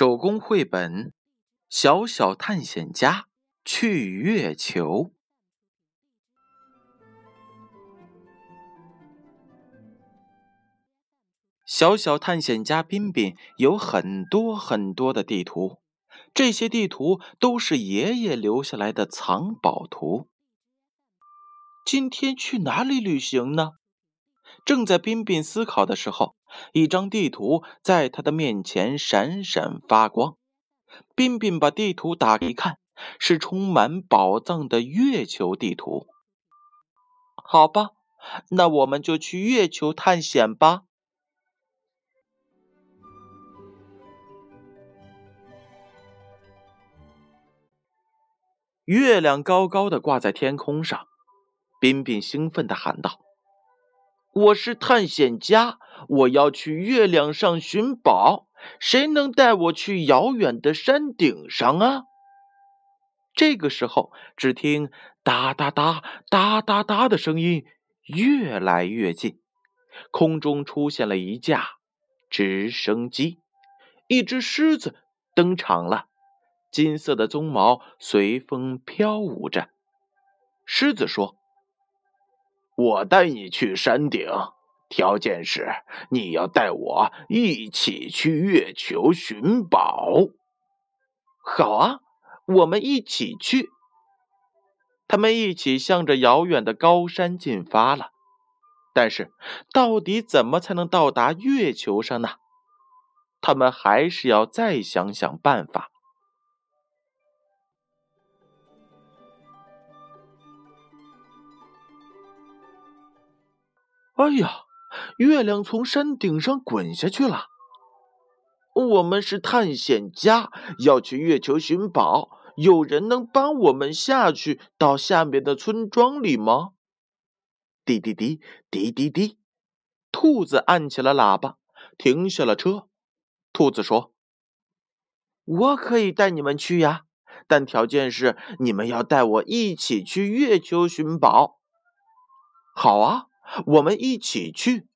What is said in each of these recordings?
手工绘本《小小探险家去月球》。小小探险家彬彬有很多很多的地图，这些地图都是爷爷留下来的藏宝图。今天去哪里旅行呢？正在彬彬思考的时候，一张地图在他的面前闪闪发光。彬彬把地图打开一看，是充满宝藏的月球地图。好吧，那我们就去月球探险吧。月亮高高的挂在天空上，彬彬兴奋地喊道。我是探险家，我要去月亮上寻宝。谁能带我去遥远的山顶上啊？这个时候，只听哒哒哒哒哒哒的声音越来越近，空中出现了一架直升机，一只狮子登场了，金色的鬃毛随风飘舞着。狮子说。我带你去山顶，条件是你要带我一起去月球寻宝。好啊，我们一起去。他们一起向着遥远的高山进发了。但是，到底怎么才能到达月球上呢？他们还是要再想想办法。哎呀，月亮从山顶上滚下去了。我们是探险家，要去月球寻宝。有人能帮我们下去到下面的村庄里吗？滴滴滴滴滴滴，兔子按起了喇叭，停下了车。兔子说：“我可以带你们去呀，但条件是你们要带我一起去月球寻宝。”好啊。我们一起去，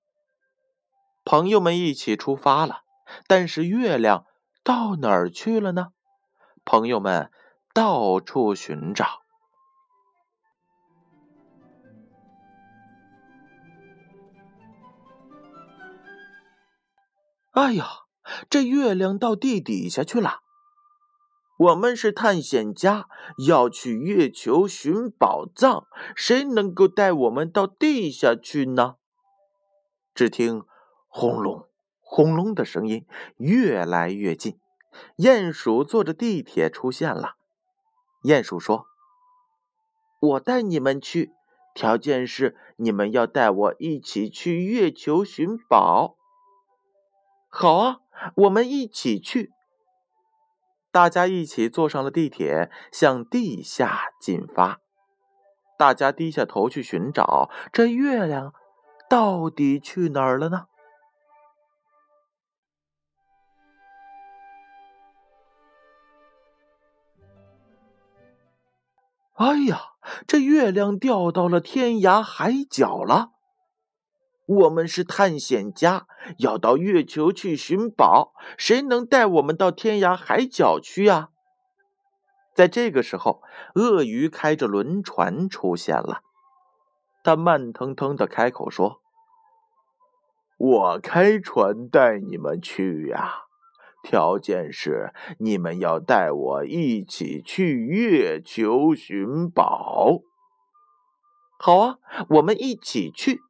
朋友们一起出发了。但是月亮到哪儿去了呢？朋友们到处寻找。哎呀，这月亮到地底下去了。我们是探险家，要去月球寻宝藏。谁能够带我们到地下去呢？只听轰隆轰隆的声音越来越近，鼹鼠坐着地铁出现了。鼹鼠说：“我带你们去，条件是你们要带我一起去月球寻宝。”好啊，我们一起去。大家一起坐上了地铁，向地下进发。大家低下头去寻找，这月亮到底去哪儿了呢？哎呀，这月亮掉到了天涯海角了。我们是探险家，要到月球去寻宝。谁能带我们到天涯海角去呀？在这个时候，鳄鱼开着轮船出现了。他慢腾腾的开口说：“我开船带你们去呀，条件是你们要带我一起去月球寻宝。”好啊，我们一起去。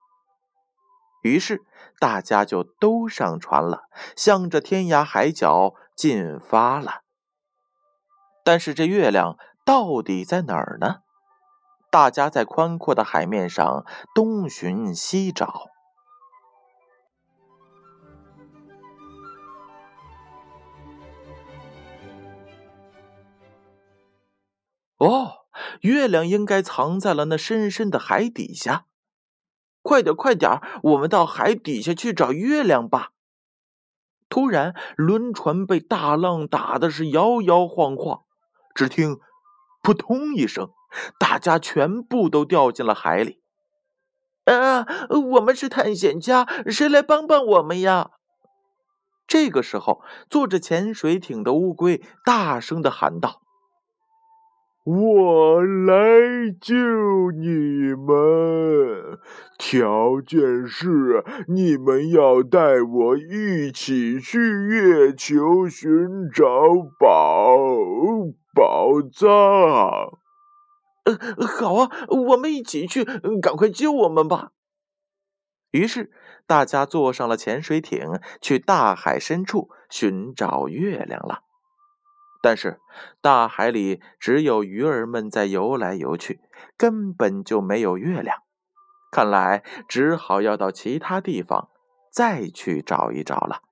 于是大家就都上船了，向着天涯海角进发了。但是这月亮到底在哪儿呢？大家在宽阔的海面上东寻西找。哦，月亮应该藏在了那深深的海底下。快点，快点我们到海底下去找月亮吧！突然，轮船被大浪打的是摇摇晃晃，只听“扑通”一声，大家全部都掉进了海里。啊！我们是探险家，谁来帮帮我们呀？这个时候，坐着潜水艇的乌龟大声的喊道：“我来救你们，条件是你们要带我一起去月球寻找宝宝藏。”呃，好啊，我们一起去，赶快救我们吧。于是，大家坐上了潜水艇，去大海深处寻找月亮了。但是，大海里只有鱼儿们在游来游去，根本就没有月亮。看来，只好要到其他地方再去找一找了。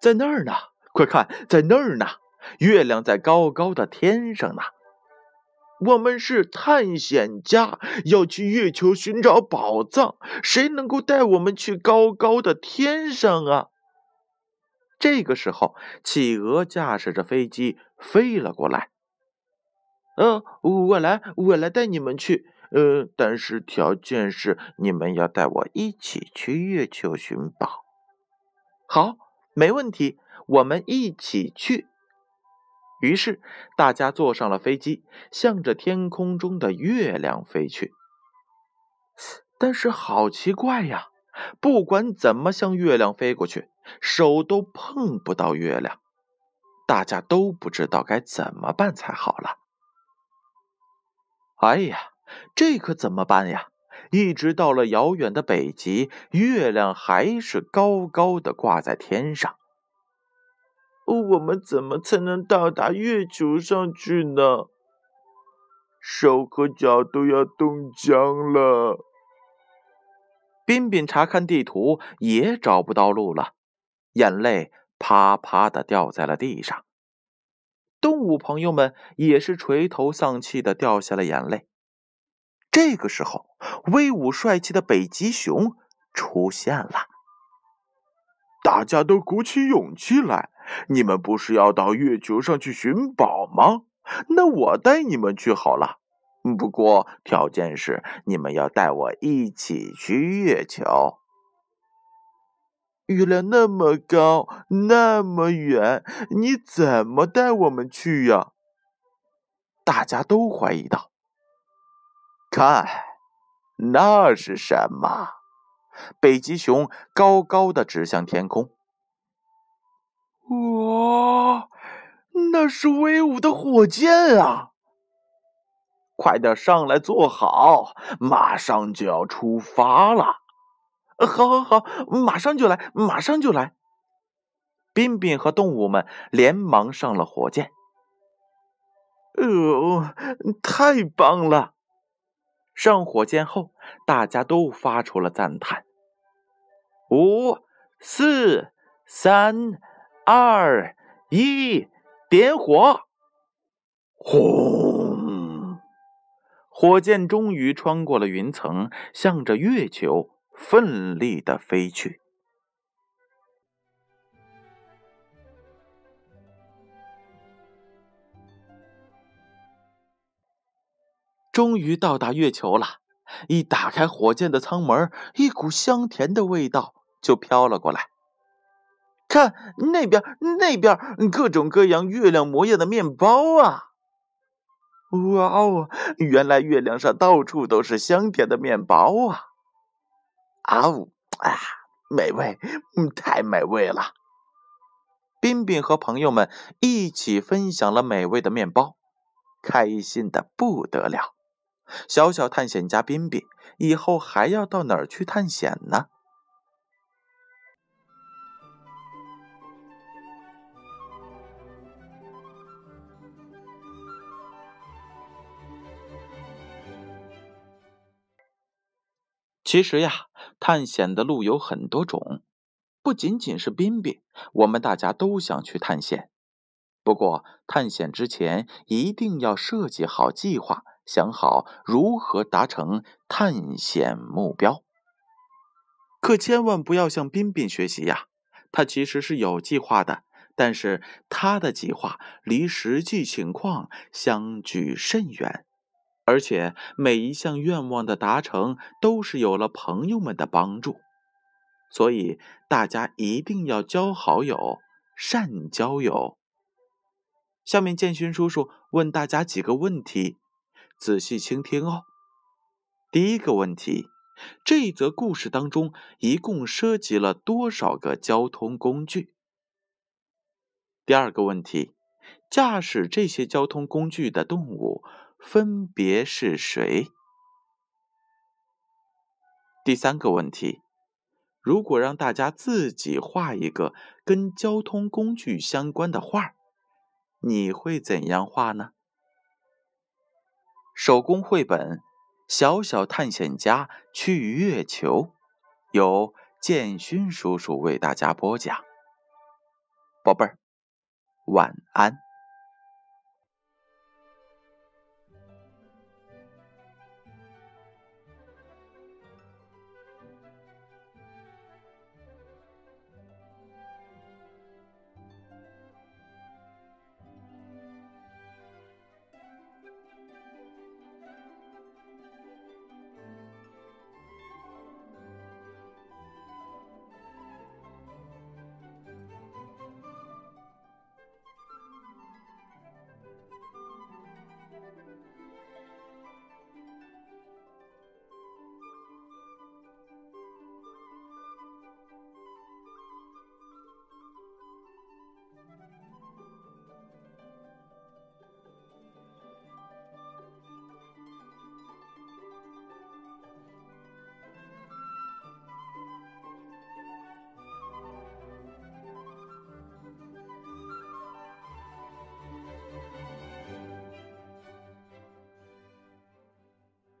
在那儿呢，快看，在那儿呢，月亮在高高的天上呢。我们是探险家，要去月球寻找宝藏。谁能够带我们去高高的天上啊？这个时候，企鹅驾驶着飞机飞了过来。嗯，我来，我来带你们去。呃，但是条件是你们要带我一起去月球寻宝。好，没问题，我们一起去。于是，大家坐上了飞机，向着天空中的月亮飞去。但是，好奇怪呀！不管怎么向月亮飞过去，手都碰不到月亮。大家都不知道该怎么办才好了。哎呀，这可怎么办呀？一直到了遥远的北极，月亮还是高高的挂在天上。我们怎么才能到达月球上去呢？手和脚都要冻僵了。彬彬查看地图，也找不到路了，眼泪啪啪的掉在了地上。动物朋友们也是垂头丧气的掉下了眼泪。这个时候，威武帅气的北极熊出现了。大家都鼓起勇气来！你们不是要到月球上去寻宝吗？那我带你们去好了。不过条件是你们要带我一起去月球。月亮那么高，那么远，你怎么带我们去呀？大家都怀疑道。看，那是什么？北极熊高高的指向天空。哇，那是威武的火箭啊！快点上来坐好，马上就要出发了。好，好，好，马上就来，马上就来。彬彬和动物们连忙上了火箭。哦，太棒了！上火箭后，大家都发出了赞叹。五、四、三。二一，点火！轰！火箭终于穿过了云层，向着月球奋力的飞去。终于到达月球了！一打开火箭的舱门，一股香甜的味道就飘了过来。看那边，那边各种各样月亮模样的面包啊！哇哦，原来月亮上到处都是香甜的面包啊！啊呜啊，美味，嗯，太美味了！彬彬和朋友们一起分享了美味的面包，开心的不得了。小小探险家彬彬，以后还要到哪儿去探险呢？其实呀，探险的路有很多种，不仅仅是彬彬，我们大家都想去探险。不过，探险之前一定要设计好计划，想好如何达成探险目标。可千万不要向彬彬学习呀，他其实是有计划的，但是他的计划离实际情况相距甚远。而且每一项愿望的达成都是有了朋友们的帮助，所以大家一定要交好友，善交友。下面建勋叔叔问大家几个问题，仔细倾听哦。第一个问题：这则故事当中一共涉及了多少个交通工具？第二个问题：驾驶这些交通工具的动物。分别是谁？第三个问题：如果让大家自己画一个跟交通工具相关的画，你会怎样画呢？手工绘本《小小探险家去月球》，由建勋叔叔为大家播讲。宝贝儿，晚安。